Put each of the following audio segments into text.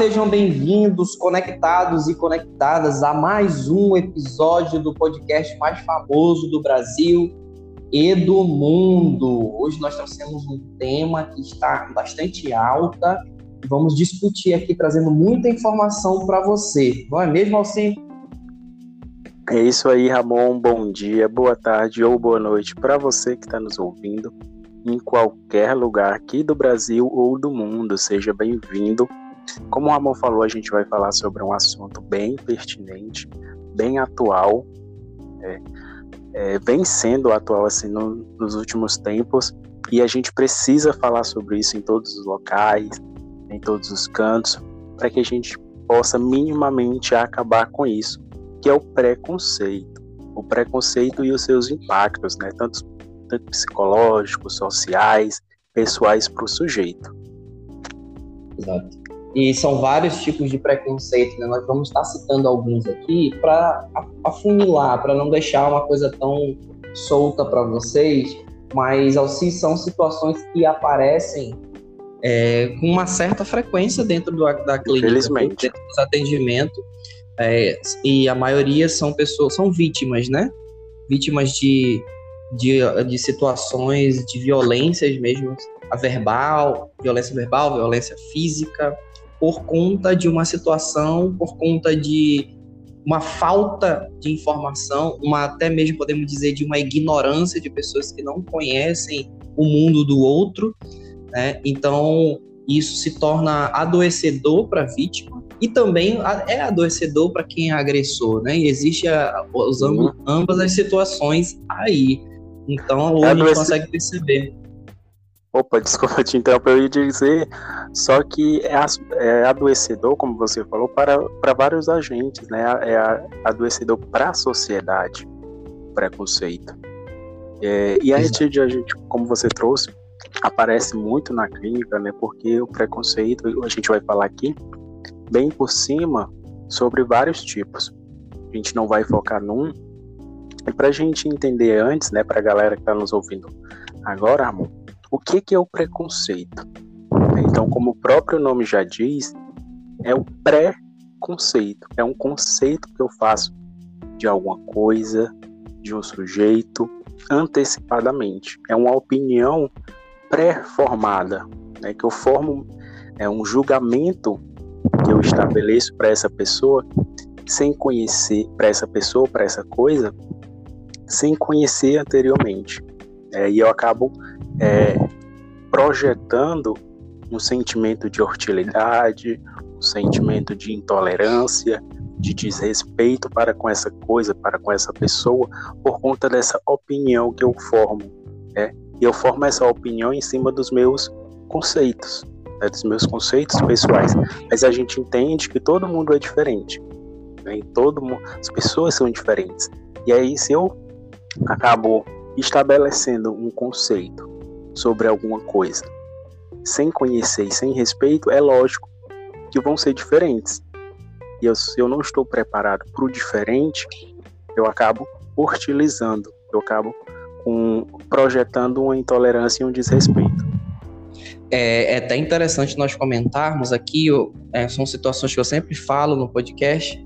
sejam bem-vindos, conectados e conectadas a mais um episódio do podcast mais famoso do Brasil e do mundo. Hoje nós trouxemos um tema que está bastante alta e vamos discutir aqui, trazendo muita informação para você. Não é mesmo, Alcim? É isso aí, Ramon. Bom dia, boa tarde ou boa noite para você que está nos ouvindo em qualquer lugar aqui do Brasil ou do mundo. Seja bem-vindo como o Ramon falou, a gente vai falar sobre um assunto bem pertinente, bem atual, é, é, vem sendo atual assim no, nos últimos tempos, e a gente precisa falar sobre isso em todos os locais, em todos os cantos, para que a gente possa minimamente acabar com isso, que é o preconceito. O preconceito e os seus impactos, né? Tanto, tanto psicológicos, sociais, pessoais para o sujeito. Exato. E são vários tipos de preconceito, né? Nós vamos estar citando alguns aqui para afunilar, para não deixar uma coisa tão solta para vocês, mas assim são situações que aparecem é, com uma certa frequência dentro do, da clínica, dentro dos atendimentos, é, e a maioria são pessoas, são vítimas, né? Vítimas de, de, de situações de violências mesmo, a verbal, violência verbal, violência física, por conta de uma situação, por conta de uma falta de informação, uma até mesmo podemos dizer de uma ignorância de pessoas que não conhecem o mundo do outro, né? Então isso se torna adoecedor para a vítima e também é adoecedor para quem é agressor, né? E existe a, ambos, uhum. ambas as situações aí. Então é a gente consegue perceber. Opa, desculpa te interromper, eu ia dizer só que é, é adoecedor, como você falou, para, para vários agentes, né? É adoecedor para a sociedade, preconceito. É, e a de a gente, como você trouxe, aparece muito na clínica, né? Porque o preconceito, a gente vai falar aqui, bem por cima, sobre vários tipos. A gente não vai focar num. E para a gente entender antes, né, para a galera que está nos ouvindo agora, Ramon, o que, que é o preconceito? Então, como o próprio nome já diz, é o pré-conceito. É um conceito que eu faço de alguma coisa, de um sujeito, antecipadamente. É uma opinião pré-formada, né, que eu formo, é um julgamento que eu estabeleço para essa pessoa sem conhecer, para essa pessoa, para essa coisa, sem conhecer anteriormente. É, e eu acabo é, projetando um sentimento de hostilidade, um sentimento de intolerância, de desrespeito para com essa coisa, para com essa pessoa, por conta dessa opinião que eu formo. Né? E eu formo essa opinião em cima dos meus conceitos, né? dos meus conceitos pessoais. Mas a gente entende que todo mundo é diferente. Né? todo mundo, as pessoas são diferentes. E aí, se eu acabo estabelecendo um conceito sobre alguma coisa sem conhecer e sem respeito, é lógico que vão ser diferentes. E eu, se eu não estou preparado para o diferente, eu acabo hostilizando, eu acabo com, projetando uma intolerância e um desrespeito. É, é até interessante nós comentarmos aqui, é, são situações que eu sempre falo no podcast,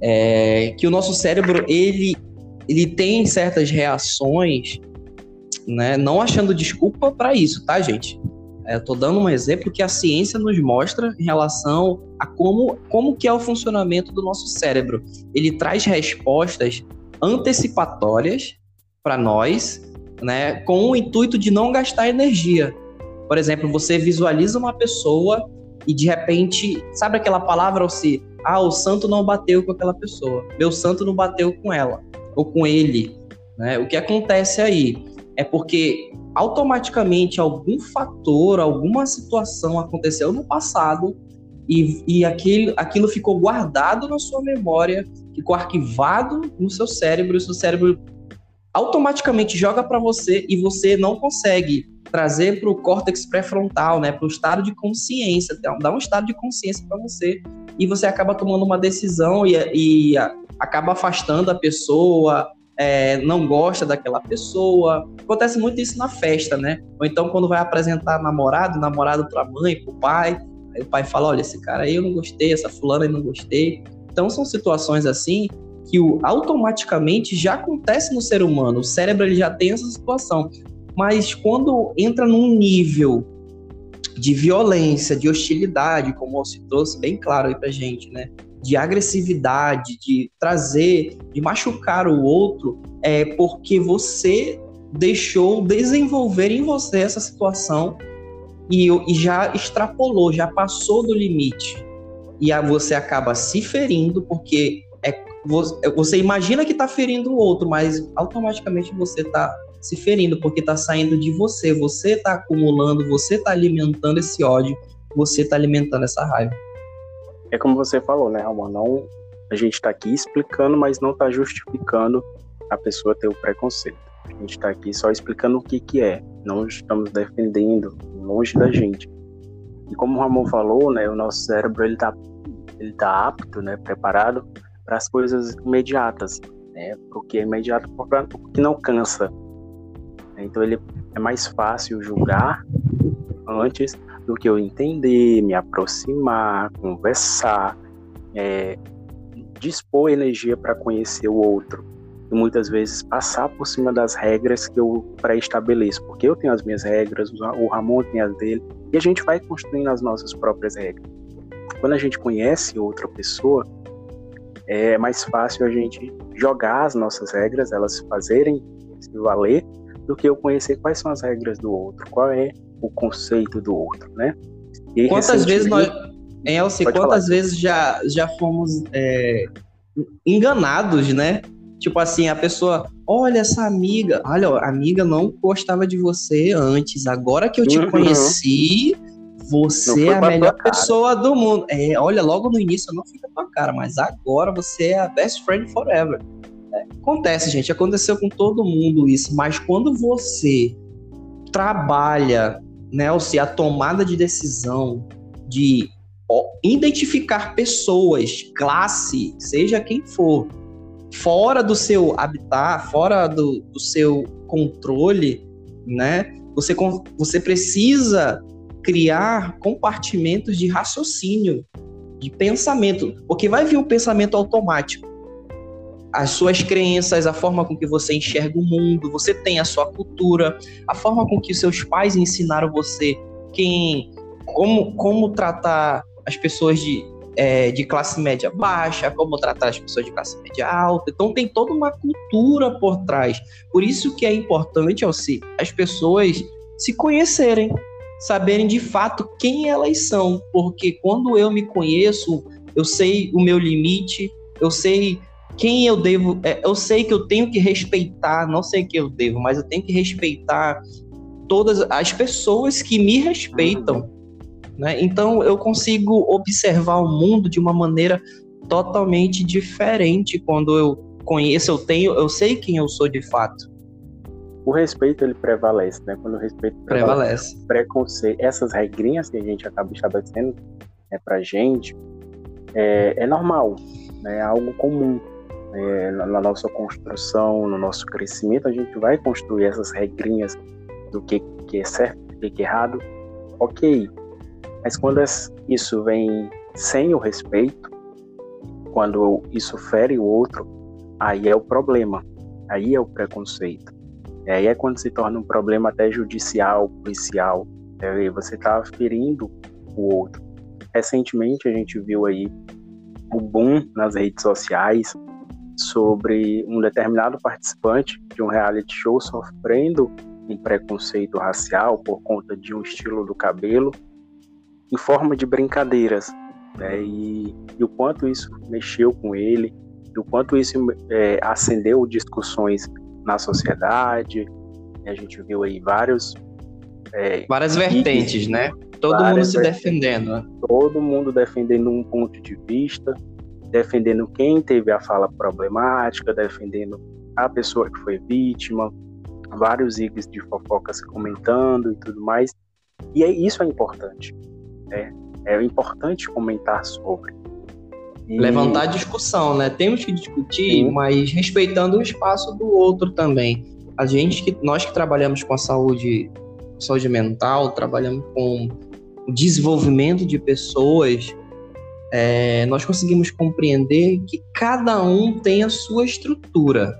é, que o nosso cérebro ele, ele tem certas reações, né, não achando desculpa para isso, tá, gente? É, dando um exemplo que a ciência nos mostra em relação a como, como que é o funcionamento do nosso cérebro. Ele traz respostas antecipatórias para nós, né, com o intuito de não gastar energia. Por exemplo, você visualiza uma pessoa e de repente, sabe aquela palavra ou se, ah, o santo não bateu com aquela pessoa, meu santo não bateu com ela ou com ele, né? O que acontece aí é porque automaticamente algum fator, alguma situação aconteceu no passado e, e aquilo, aquilo ficou guardado na sua memória, ficou arquivado no seu cérebro, o seu cérebro automaticamente joga para você e você não consegue trazer para o córtex pré-frontal, né, para o estado de consciência, dá um estado de consciência para você e você acaba tomando uma decisão e, e acaba afastando a pessoa, é, não gosta daquela pessoa. Acontece muito isso na festa, né? Ou então quando vai apresentar namorado, namorado para mãe, para o pai, Aí o pai fala: olha, esse cara aí eu não gostei, essa fulana eu não gostei. Então são situações assim que automaticamente já acontece no ser humano. O cérebro ele já tem essa situação. Mas quando entra num nível de violência, de hostilidade, como você trouxe bem claro aí pra gente, né? De agressividade, de trazer, de machucar o outro, é porque você deixou desenvolver em você essa situação e, e já extrapolou, já passou do limite. E aí você acaba se ferindo porque é, você imagina que está ferindo o outro, mas automaticamente você está se ferindo porque está saindo de você. Você está acumulando, você está alimentando esse ódio, você está alimentando essa raiva. É como você falou, né, Ramon? Não, a gente está aqui explicando, mas não está justificando a pessoa ter o preconceito. A gente está aqui só explicando o que, que é. Não estamos defendendo longe da gente. E como o Ramon falou, né, o nosso cérebro ele está ele tá apto, né, preparado para as coisas imediatas, né, porque é imediato porque não cansa. Então ele é mais fácil julgar antes do que eu entender, me aproximar, conversar, é, dispor energia para conhecer o outro e muitas vezes passar por cima das regras que eu pré-estabeleço, porque eu tenho as minhas regras, o Ramon tem as dele, e a gente vai construindo as nossas próprias regras. Quando a gente conhece outra pessoa, é mais fácil a gente jogar as nossas regras, elas fazerem se valer, do que eu conhecer quais são as regras do outro, qual é o conceito do outro, né? E quantas vezes nós, Elcio, quantas falar. vezes já, já fomos é, enganados, né? Tipo assim, a pessoa, olha essa amiga, olha, a amiga não gostava de você antes, agora que eu te uhum. conheci, você é a melhor pessoa do mundo. É, olha, logo no início não fica tua cara, mas agora você é a best friend forever. É, acontece, gente, aconteceu com todo mundo isso, mas quando você trabalha, né, ou seja, a tomada de decisão de identificar pessoas, classe, seja quem for, fora do seu habitat, fora do, do seu controle, né? Você, você precisa criar compartimentos de raciocínio, de pensamento, porque vai vir um pensamento automático. As suas crenças, a forma com que você enxerga o mundo, você tem a sua cultura, a forma com que seus pais ensinaram você quem como, como tratar as pessoas de, é, de classe média baixa, como tratar as pessoas de classe média alta. Então tem toda uma cultura por trás. Por isso que é importante, Alci, as pessoas se conhecerem, saberem de fato quem elas são, porque quando eu me conheço, eu sei o meu limite, eu sei quem eu devo, é, eu sei que eu tenho que respeitar, não sei que eu devo, mas eu tenho que respeitar todas as pessoas que me respeitam. Né? Então eu consigo observar o mundo de uma maneira totalmente diferente quando eu conheço, eu tenho, eu sei quem eu sou de fato. O respeito ele prevalece, né? Quando o respeito prevalece, prevalece. preconceito, essas regrinhas que a gente acaba estabelecendo é pra gente é, é normal, né? É algo comum. É, na, na nossa construção, no nosso crescimento, a gente vai construir essas regrinhas do que, que é certo, do que é errado. Ok, mas quando isso vem sem o respeito, quando isso fere o outro, aí é o problema, aí é o preconceito. E aí é quando se torna um problema até judicial, policial, e você está ferindo o outro. Recentemente a gente viu aí o boom nas redes sociais sobre um determinado participante de um reality show sofrendo um preconceito racial por conta de um estilo do cabelo em forma de brincadeiras. Né? E, e, o quanto isso mexeu com ele, e o quanto isso é, acendeu discussões na sociedade. A gente viu aí vários. É, Várias vertentes, né? Todo mundo se defendendo. Né? Todo mundo defendendo um ponto de vista, defendendo quem teve a fala problemática, defendendo a pessoa que foi vítima, vários igres de fofocas comentando e tudo mais. E é, isso é importante. É, é importante comentar sobre. E... Levantar discussão, né? Temos que discutir, Sim. mas respeitando o espaço do outro também. A gente que nós que trabalhamos com a saúde, saúde mental, trabalhamos com o desenvolvimento de pessoas, é, nós conseguimos compreender que cada um tem a sua estrutura.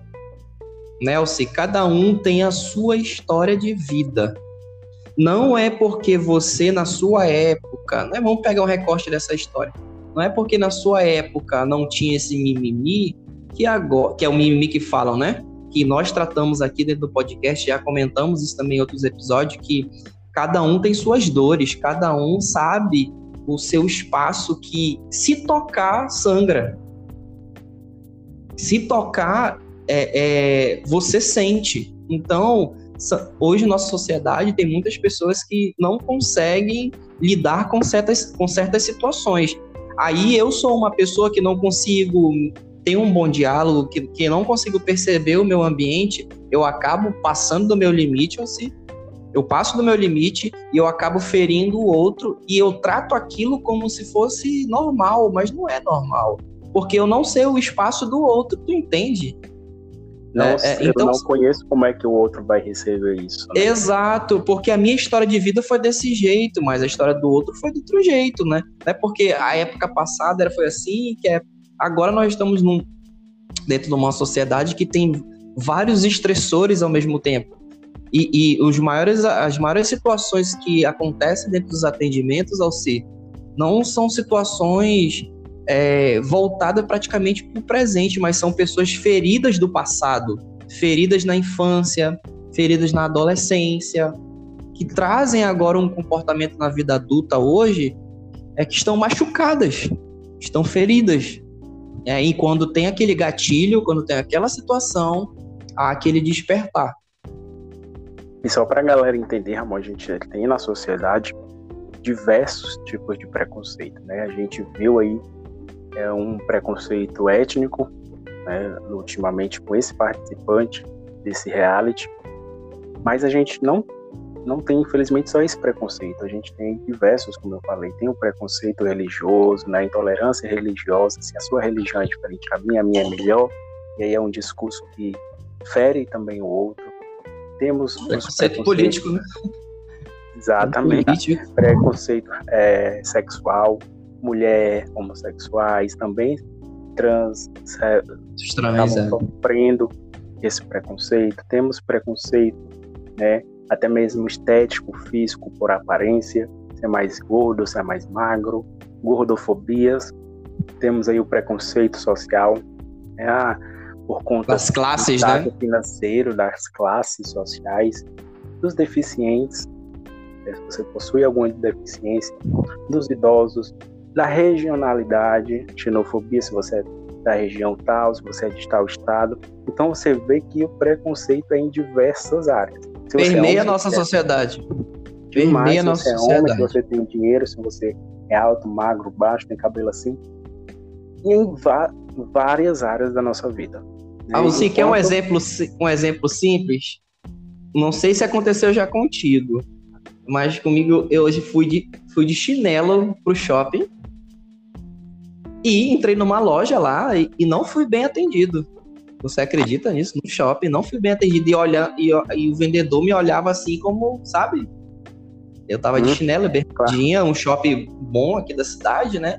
Né, cada um tem a sua história de vida. Não é porque você, na sua época, né, vamos pegar um recorte dessa história. Não é porque na sua época não tinha esse mimimi, que agora, que é o mimimi que falam, né? Que nós tratamos aqui dentro do podcast, já comentamos isso também em outros episódios, que cada um tem suas dores, cada um sabe o seu espaço que, se tocar, sangra. Se tocar, é, é, você sente. Então, hoje nossa sociedade tem muitas pessoas que não conseguem lidar com certas, com certas situações. Aí eu sou uma pessoa que não consigo ter um bom diálogo, que, que não consigo perceber o meu ambiente, eu acabo passando do meu limite, ou se eu passo do meu limite e eu acabo ferindo o outro e eu trato aquilo como se fosse normal, mas não é normal. Porque eu não sei o espaço do outro, tu entende? Não, é, é, eu então, não conheço como é que o outro vai receber isso. Né? Exato, porque a minha história de vida foi desse jeito, mas a história do outro foi de outro jeito, né? Não é porque a época passada foi assim, que é... agora nós estamos num... dentro de uma sociedade que tem vários estressores ao mesmo tempo. E, e os maiores, as maiores situações que acontecem dentro dos atendimentos ao ser não são situações é, voltadas praticamente para o presente, mas são pessoas feridas do passado, feridas na infância, feridas na adolescência, que trazem agora um comportamento na vida adulta hoje é que estão machucadas, estão feridas. É, e quando tem aquele gatilho, quando tem aquela situação, há aquele despertar. E só para a galera entender, Ramon, a gente tem na sociedade diversos tipos de preconceito, né? A gente viu aí é, um preconceito étnico, né, ultimamente com esse participante desse reality, mas a gente não não tem infelizmente só esse preconceito, a gente tem diversos, como eu falei, tem o preconceito religioso, né, intolerância religiosa, se a sua religião é diferente da minha, a minha é melhor, e aí é um discurso que fere também o outro temos preconceito político, né? Exatamente. Político. Preconceito é, sexual, mulher, homossexuais, também trans, trans é. sofrendo esse preconceito. Temos preconceito, né? Até mesmo estético, físico, por aparência, se é mais gordo, se é mais magro, gordofobias. Temos aí o preconceito social. É, ah, por conta das classes, do né? financeiro, das classes sociais, dos deficientes, se você possui alguma deficiência, dos idosos, da regionalidade, xenofobia, se você é da região tal, se você é de tal estado. Então você vê que o preconceito é em diversas áreas. Se Permeia é a nossa sociedade. Permeia a nossa você sociedade. É homem, se você tem dinheiro, se você é alto, magro, baixo, tem cabelo assim. E em várias áreas da nossa vida. Ah, você quer um exemplo, um exemplo simples? Não sei se aconteceu já contigo, mas comigo eu hoje fui de, fui de chinelo pro shopping e entrei numa loja lá e, e não fui bem atendido. Você acredita nisso? No shopping, não fui bem atendido e, olha, e, e o vendedor me olhava assim como, sabe? Eu tava de hum, chinelo, bermudinha, um shopping bom aqui da cidade, né?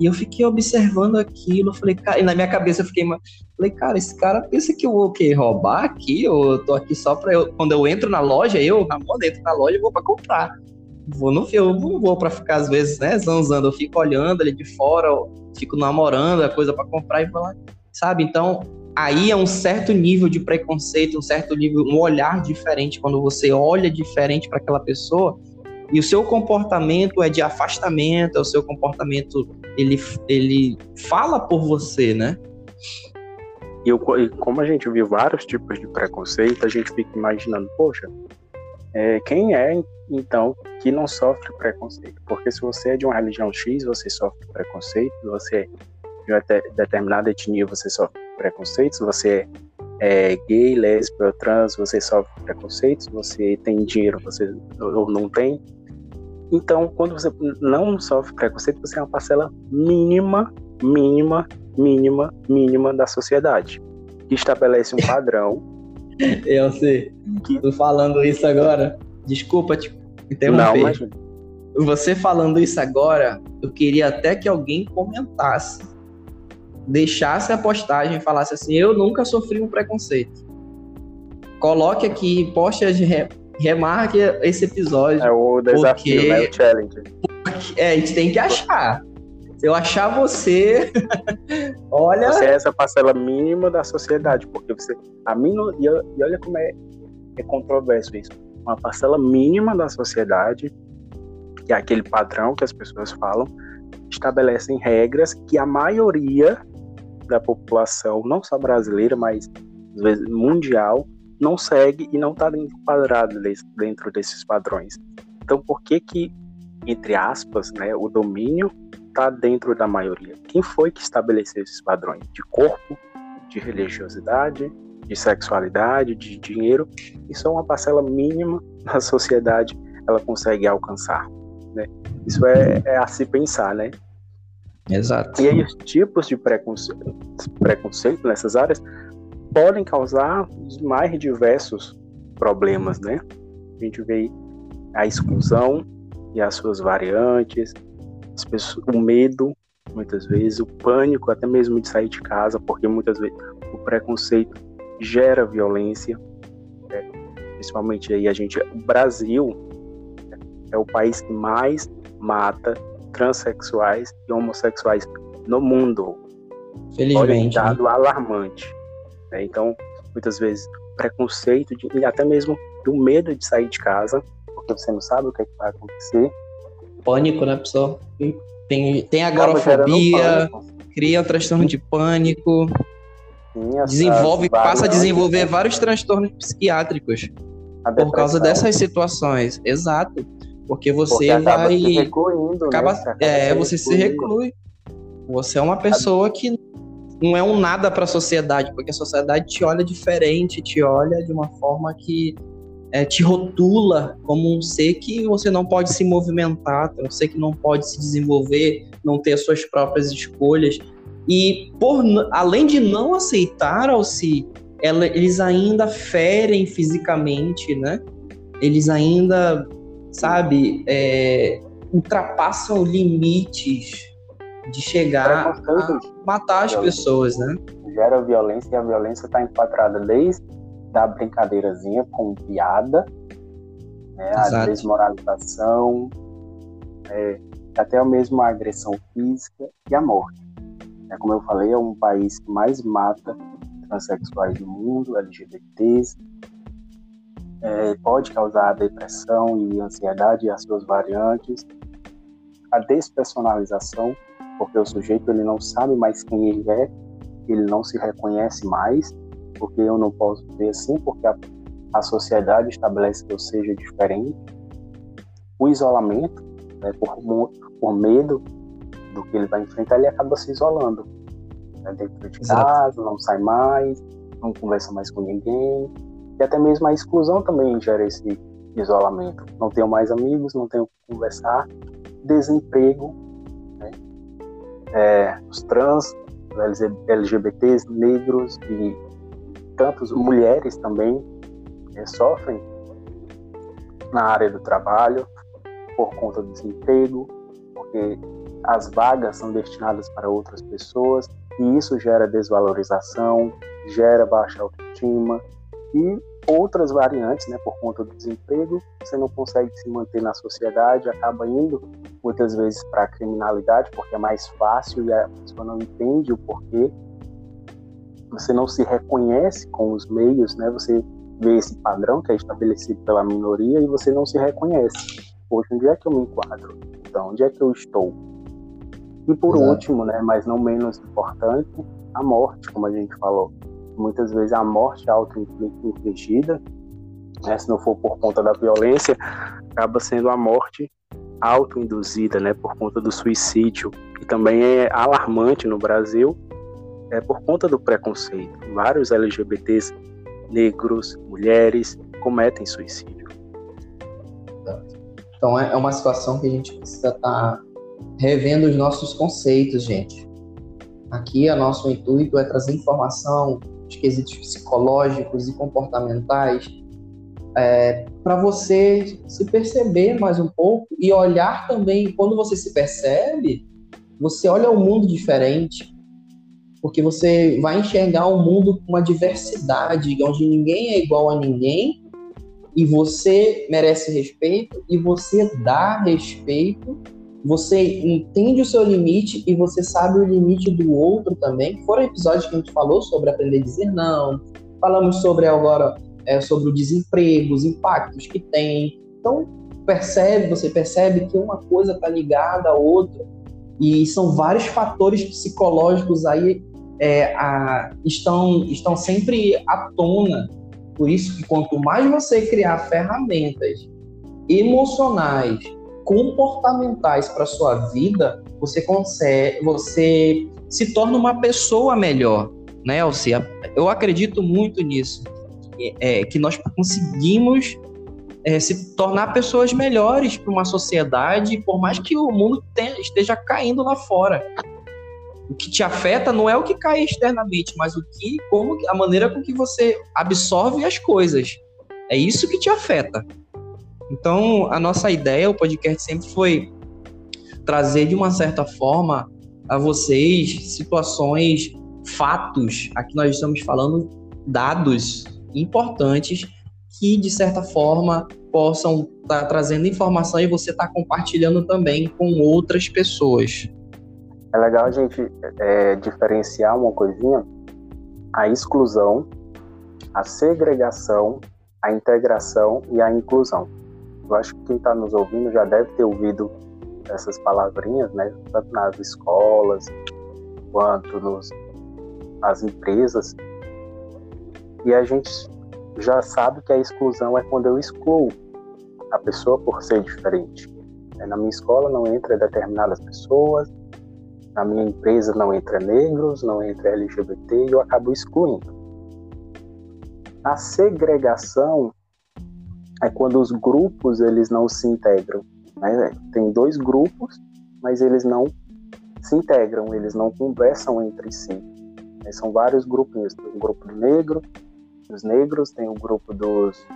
E eu fiquei observando aquilo, falei, cara, e na minha cabeça eu fiquei, falei, cara, esse cara pensa que eu vou que roubar aqui, ou eu tô aqui só pra eu, quando eu entro na loja, eu, na moda, entro na loja e vou pra comprar. Vou no eu não vou pra ficar, às vezes, né, zanzando, eu fico olhando ali de fora, fico namorando a coisa para comprar e falar, sabe? Então, aí é um certo nível de preconceito, um certo nível, um olhar diferente, quando você olha diferente para aquela pessoa, e o seu comportamento é de afastamento, é o seu comportamento ele, ele fala por você, né? E, e como a gente viu vários tipos de preconceito, a gente fica imaginando, poxa, é, quem é então que não sofre preconceito? Porque se você é de uma religião X, você sofre preconceito, se você é de uma determinada etnia, você sofre preconceito, se você é gay, lésbica, trans, você sofre preconceito, se você tem dinheiro, você ou não tem, então, quando você não sofre preconceito, você é uma parcela mínima, mínima, mínima, mínima da sociedade, que estabelece um padrão. Eu sei. Que... Tô falando isso agora. Desculpa te interromper. Não, mas... você falando isso agora, eu queria até que alguém comentasse, deixasse a postagem e falasse assim: eu nunca sofri um preconceito. Coloque aqui, poste, remarque esse episódio. É o desafio, porque, né? O challenge. Porque, é, a gente tem que achar. Se eu achar você, olha. Você é essa parcela mínima da sociedade, porque você. A mínima, e, e olha como é, é controverso isso. Uma parcela mínima da sociedade, que é aquele padrão que as pessoas falam, estabelecem regras que a maioria da população, não só brasileira, mas às vezes mundial, não segue e não está enquadrado dentro desses padrões. Então, por que que, entre aspas, né, o domínio está dentro da maioria. Quem foi que estabeleceu esses padrões de corpo, de religiosidade, de sexualidade, de dinheiro? Isso é uma parcela mínima da sociedade ela consegue alcançar. Né? Isso é, é a se pensar, né? Exato. E aí os tipos de preconceito, preconceito nessas áreas podem causar os mais diversos problemas, né? A gente vê a exclusão e as suas variantes, pessoas, o medo, muitas vezes, o pânico, até mesmo de sair de casa, porque muitas vezes o preconceito gera violência. Né? Principalmente aí a gente, o Brasil é o país que mais mata transexuais e homossexuais no mundo. Felizmente. Olha, um dado né? alarmante. Né? Então, muitas vezes, preconceito de, e até mesmo do medo de sair de casa, porque você não sabe o que, é que vai acontecer pânico, né, pessoal? Tem, tem agorafobia, cria um transtorno de pânico, Sim, desenvolve, passa a desenvolver vários transtornos psiquiátricos por causa dessas situações. Exato. Porque você Porque vai. Se recluindo, acaba, né? É, você se reclui. Você é uma pessoa que não é um nada para a sociedade, porque a sociedade te olha diferente, te olha de uma forma que é, te rotula como um ser que você não pode se movimentar, um ser que não pode se desenvolver, não ter as suas próprias escolhas. E por além de não aceitar Alci, ela, eles ainda ferem fisicamente, né? Eles ainda, sabe, é, ultrapassam limites de chegar a matar as pessoas, né? Gera violência e a violência está enquadrada desde da brincadeirazinha com piada, né, a desmoralização, é, até mesmo a agressão física e a morte. É, como eu falei, é um país que mais mata transexuais no mundo, LGBTs, é, pode causar depressão e ansiedade e as suas variantes, a despersonalização, porque o sujeito ele não sabe mais quem ele é, ele não se reconhece mais, porque eu não posso ver assim, porque a, a sociedade estabelece que eu seja diferente. O isolamento, né, por, por medo do que ele vai enfrentar, ele acaba se isolando. Né, dentro de Exato. casa, não sai mais, não conversa mais com ninguém. E até mesmo a exclusão também gera esse isolamento. Não tenho mais amigos, não tenho que conversar. Desemprego, né? é, os trans, LGBTs, negros e tantas mulheres também é, sofrem na área do trabalho por conta do desemprego, porque as vagas são destinadas para outras pessoas e isso gera desvalorização, gera baixa autoestima e outras variantes, né, por conta do desemprego, você não consegue se manter na sociedade, acaba indo muitas vezes para a criminalidade, porque é mais fácil e a pessoa não entende o porquê você não se reconhece com os meios, né? Você vê esse padrão que é estabelecido pela minoria e você não se reconhece. Poxa, onde é que eu me enquadro? Então, onde é que eu estou? E por Exato. último, né, mas não menos importante, a morte, como a gente falou. Muitas vezes a morte auto-infligida, né, se não for por conta da violência, acaba sendo a morte auto-induzida, né, por conta do suicídio, que também é alarmante no Brasil, é por conta do preconceito. Vários LGBTs negros, mulheres cometem suicídio. Então é, é uma situação que a gente precisa estar tá revendo os nossos conceitos, gente. Aqui o nosso intuito é trazer informação de quesitos psicológicos e comportamentais é, para você se perceber mais um pouco e olhar também, quando você se percebe, você olha o um mundo diferente, porque você vai enxergar um mundo com uma diversidade, onde ninguém é igual a ninguém, e você merece respeito, e você dá respeito, você entende o seu limite e você sabe o limite do outro também. Foram episódios que a gente falou sobre aprender a dizer não, falamos sobre agora é, sobre o desemprego, os impactos que tem. Então, percebe, você percebe que uma coisa está ligada à outra e são vários fatores psicológicos aí é, a, estão, estão sempre à tona. Por isso que quanto mais você criar ferramentas emocionais, comportamentais para sua vida, você consegue, você se torna uma pessoa melhor, né, Elcia? Eu acredito muito nisso, é, que nós conseguimos é, se tornar pessoas melhores para uma sociedade, por mais que o mundo tenha, esteja caindo lá fora. O que te afeta não é o que cai externamente, mas o que, como a maneira com que você absorve as coisas. É isso que te afeta. Então, a nossa ideia, o podcast sempre foi trazer de uma certa forma a vocês situações, fatos. Aqui nós estamos falando dados importantes que, de certa forma, possam estar tá trazendo informação e você estar tá compartilhando também com outras pessoas. É legal a gente é, diferenciar uma coisinha, a exclusão, a segregação, a integração e a inclusão. Eu acho que quem está nos ouvindo já deve ter ouvido essas palavrinhas, né? Tanto nas escolas quanto nos, nas empresas. E a gente já sabe que a exclusão é quando eu excluo a pessoa por ser diferente. Na minha escola não entra determinadas pessoas, na minha empresa não entra negros, não entra LGBT e eu acabo excluindo. A segregação é quando os grupos eles não se integram. Né? Tem dois grupos, mas eles não se integram, eles não conversam entre si. São vários grupinhos. Tem um grupo negro, dos negros, tem o grupo dos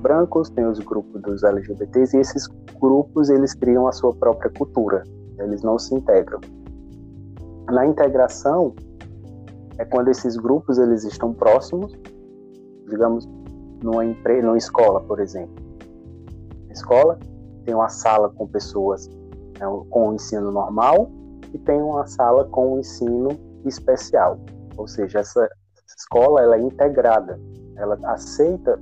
brancos, tem os grupos dos LGBTs e esses grupos eles criam a sua própria cultura. Eles não se integram. Na integração é quando esses grupos eles estão próximos, digamos, numa empresa, numa escola, por exemplo. Na escola tem uma sala com pessoas né, com o ensino normal e tem uma sala com o ensino especial. Ou seja, essa escola ela é integrada, ela aceita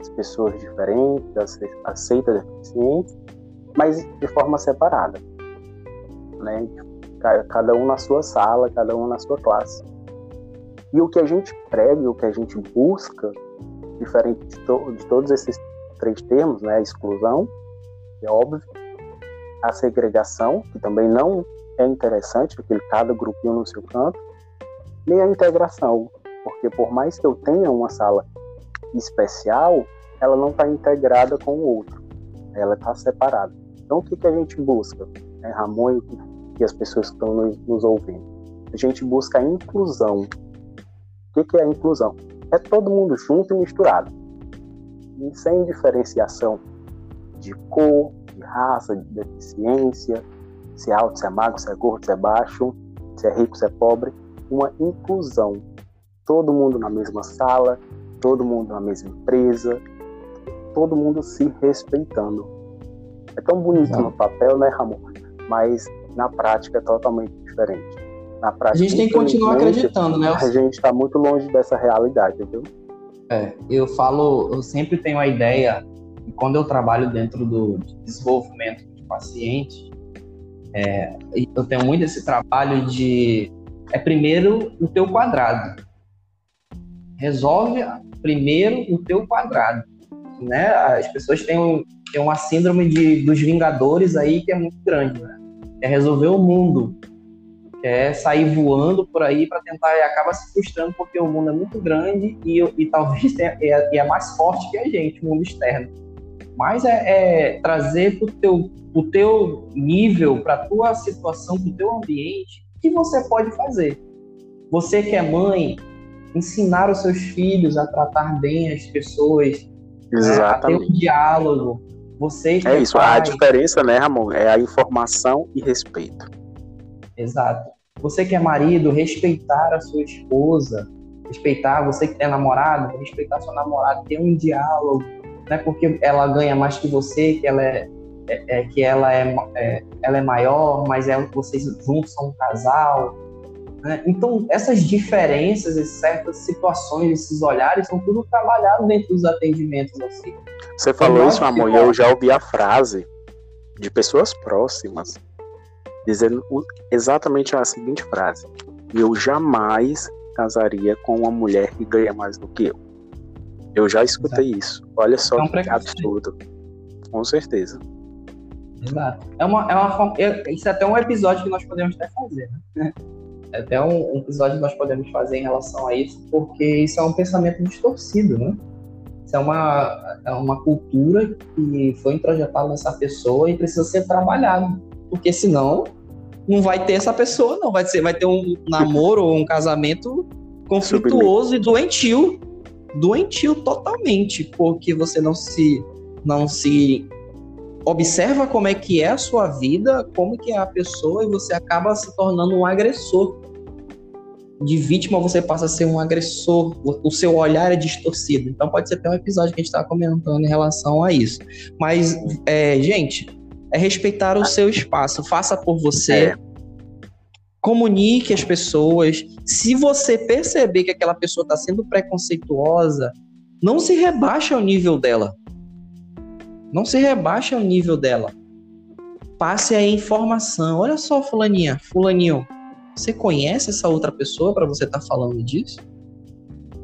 as pessoas diferentes, aceita deficientes, mas de forma separada, né? Cada um na sua sala, cada um na sua classe. E o que a gente prega, o que a gente busca, diferente de, to de todos esses três termos, né, a exclusão, é óbvio, a segregação, que também não é interessante, aquele cada grupinho no seu canto, nem a integração, porque por mais que eu tenha uma sala especial, ela não está integrada com o outro, ela está separada. Então o que, que a gente busca, né, Ramon e e as pessoas que estão nos, nos ouvindo. A gente busca a inclusão. O que, que é a inclusão? É todo mundo junto e misturado. E sem diferenciação de cor, de raça, de deficiência, se é alto, se é magro, se é gordo, se é baixo, se é rico, se é pobre. Uma inclusão. Todo mundo na mesma sala, todo mundo na mesma empresa, todo mundo se respeitando. É tão bonito no papel, né, Ramon? Mas na prática é totalmente diferente. Na prática, a gente tem que continuar acreditando, né? A gente está muito longe dessa realidade, viu? É, eu falo, eu sempre tenho a ideia, e quando eu trabalho dentro do desenvolvimento de pacientes, é, eu tenho muito esse trabalho de é primeiro o teu quadrado. Resolve primeiro o teu quadrado. Né? As pessoas têm, um, têm uma síndrome de, dos Vingadores aí que é muito grande. Né? Quer resolver o mundo, quer sair voando por aí para tentar e acaba se frustrando porque o mundo é muito grande e, e talvez tenha, é, é, mais forte que a gente, o mundo externo. Mas é, é trazer para o teu, o teu nível, para a tua situação, para o teu ambiente, o que você pode fazer. Você que é mãe, ensinar os seus filhos a tratar bem as pessoas Exatamente. Né? A ter um diálogo. Você é, é isso, pai, a diferença, né, Ramon, é a informação e respeito. Exato. Você que é marido, respeitar a sua esposa, respeitar você que é namorado, respeitar seu namorado, ter um diálogo, não é porque ela ganha mais que você, que ela é, é, é que ela é, é, ela é maior, mas é vocês juntos são um casal. Né? Então essas diferenças, certas situações, esses olhares são tudo trabalhados dentro dos atendimentos assim. Você falou isso, amor, e eu já ouvi a frase de pessoas próximas dizendo exatamente a seguinte frase: Eu jamais casaria com uma mulher que ganha mais do que eu. Eu já escutei Exato. isso. Olha só é um que absurdo. Com certeza. Exato. É uma, é uma Isso é até um episódio que nós podemos até fazer, né? Até um, um episódio que nós podemos fazer em relação a isso, porque isso é um pensamento distorcido, né? Isso é uma, é uma cultura que foi introjetada nessa pessoa e precisa ser trabalhado. Porque senão não vai ter essa pessoa, não. Vai, ser, vai ter um namoro ou um casamento conflituoso e doentio. Doentio totalmente, porque você não se não se observa como é que é a sua vida, como que é a pessoa e você acaba se tornando um agressor. De vítima você passa a ser um agressor, o seu olhar é distorcido. Então pode ser até um episódio que a gente está comentando em relação a isso. Mas, é, gente, é respeitar o seu espaço. Faça por você. É. Comunique as pessoas. Se você perceber que aquela pessoa está sendo preconceituosa, não se rebaixe ao nível dela. Não se rebaixe ao nível dela. Passe a informação. Olha só, fulaninha, fulaninho. Você conhece essa outra pessoa para você estar tá falando disso?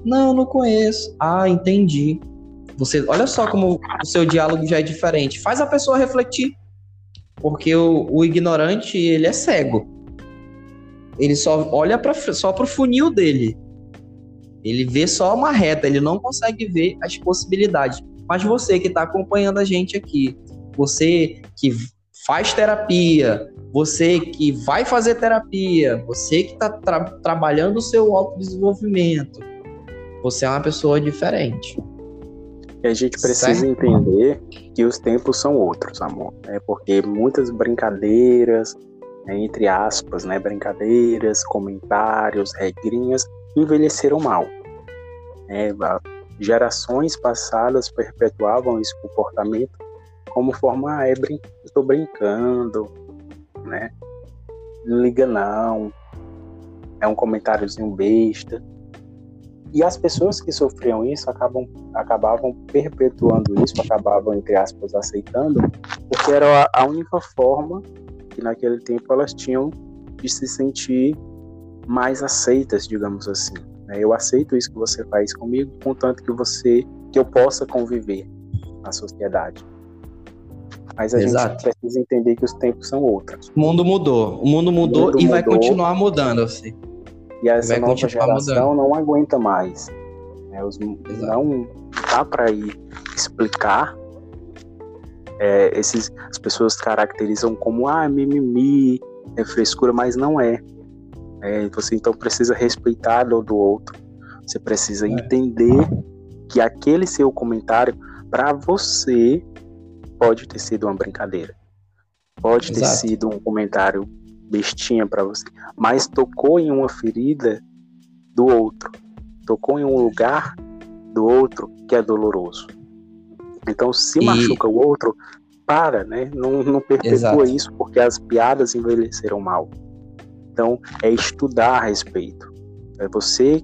Não, não conheço. Ah, entendi. Você, olha só como o seu diálogo já é diferente. Faz a pessoa refletir. Porque o, o ignorante, ele é cego. Ele só olha pra, só pro funil dele. Ele vê só uma reta, ele não consegue ver as possibilidades. Mas você que está acompanhando a gente aqui, você que faz terapia, você que vai fazer terapia, você que está tra trabalhando o seu autodesenvolvimento, você é uma pessoa diferente. E a gente precisa certo? entender que os tempos são outros, amor. Né? Porque muitas brincadeiras, né, entre aspas, né, brincadeiras, comentários, regrinhas, envelheceram mal. É, gerações passadas perpetuavam esse comportamento como forma, ah, é brin estou brincando, né? Não liga não, é um comentáriozinho besta. E as pessoas que sofriam isso acabam, acabavam perpetuando isso, acabavam, entre aspas, aceitando, porque era a única forma que naquele tempo elas tinham de se sentir mais aceitas, digamos assim. Né? Eu aceito isso que você faz comigo, contanto que você, que eu possa conviver na sociedade. Mas a Exato. gente precisa entender que os tempos são outros. O mundo mudou. O mundo mudou o mundo e mudou, vai continuar mudando, assim. E essa nova geração mudando. não aguenta mais. Né? Os, não dá para ir explicar. É, esses, as pessoas caracterizam como ah, mimimi, é frescura, mas não é. É, você então precisa respeitar do, do outro. Você precisa é. entender que aquele seu comentário, para você, pode ter sido uma brincadeira. Pode Exato. ter sido um comentário bestinha para você, mas tocou em uma ferida do outro. Tocou em um lugar do outro que é doloroso. Então, se e... machuca o outro, para, né? Não, não perpetua Exato. isso porque as piadas envelheceram mal. Então, é estudar a respeito. É você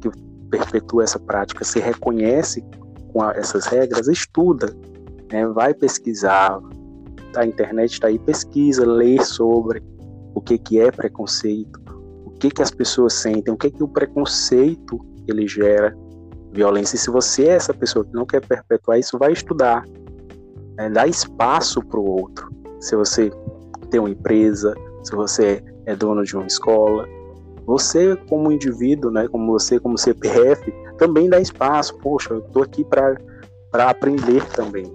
que perpetua essa prática, se reconhece com a, essas regras, estuda, né? vai pesquisar. A internet está aí, pesquisa, lê sobre o que, que é preconceito, o que, que as pessoas sentem, o que, que o preconceito ele gera violência. E se você é essa pessoa que não quer perpetuar isso, vai estudar, né? dá espaço para o outro. Se você tem uma empresa, se você é dono de uma escola. Você, como indivíduo, né, como você, como CPF, também dá espaço. Poxa, eu estou aqui para aprender também.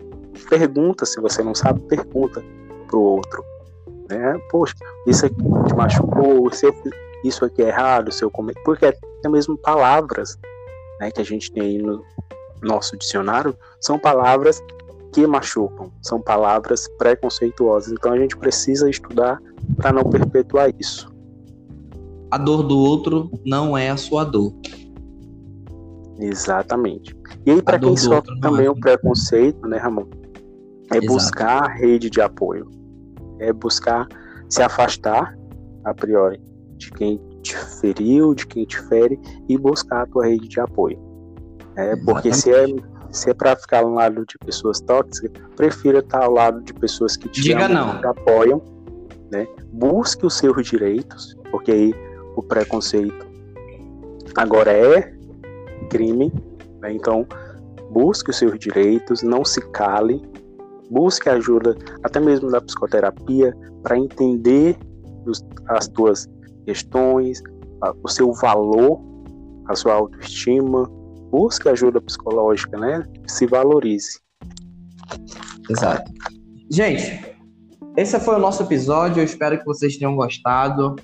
Pergunta, se você não sabe, pergunta para o outro. Né? Poxa, isso aqui te machucou, isso aqui é errado, se eu. Porque é mesmo palavras né, que a gente tem no, nosso dicionário são palavras que machucam, são palavras preconceituosas. Então a gente precisa estudar para não perpetuar isso. A dor do outro não é a sua dor. Exatamente. E aí, para quem sofre também é. o preconceito, né, Ramon? É Exato. buscar rede de apoio. É buscar se afastar, a priori, de quem te feriu, de quem te fere, e buscar a tua rede de apoio. É, porque se é, se é para ficar ao lado de pessoas tóxicas, prefira estar ao lado de pessoas que te, Diga amam, não. te apoiam. Né? Busque os seus direitos, porque aí o preconceito agora é crime. Né? Então, busque os seus direitos, não se cale, busque ajuda, até mesmo da psicoterapia, para entender os, as tuas questões, o seu valor, a sua autoestima. Busque ajuda psicológica, né? Se valorize. Exato. Gente, esse foi o nosso episódio. Eu espero que vocês tenham gostado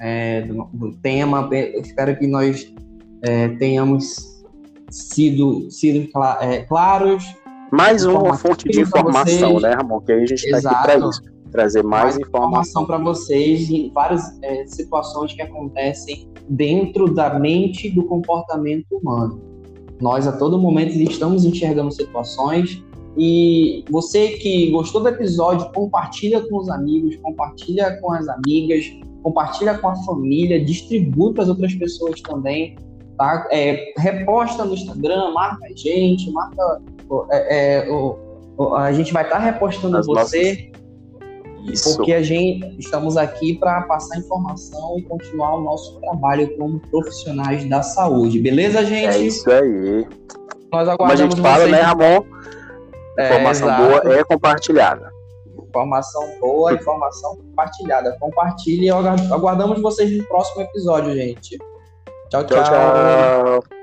é, do, do, tema. Eu espero que nós é, tenhamos sido, sido é, claros. Mais uma fonte de informação, né, Ramon? Que aí a gente está aqui para isso. Trazer mais, mais informação para vocês em várias é, situações que acontecem dentro da mente do comportamento humano. Nós, a todo momento, estamos enxergando situações e você que gostou do episódio, compartilha com os amigos, compartilha com as amigas, compartilha com a família, distribui para as outras pessoas também, tá? É, reposta no Instagram, marca a gente, marca. É, é, o, a gente vai estar tá repostando as você. Nossas... Isso. Porque a gente estamos aqui para passar informação e continuar o nosso trabalho como profissionais da saúde. Beleza, gente? É isso aí. Nós aguardamos Como a gente fala, né, Ramon? É, informação é, boa é compartilhada. Informação boa, informação compartilhada. Compartilhe e aguardamos vocês no próximo episódio, gente. tchau. tchau. tchau, tchau.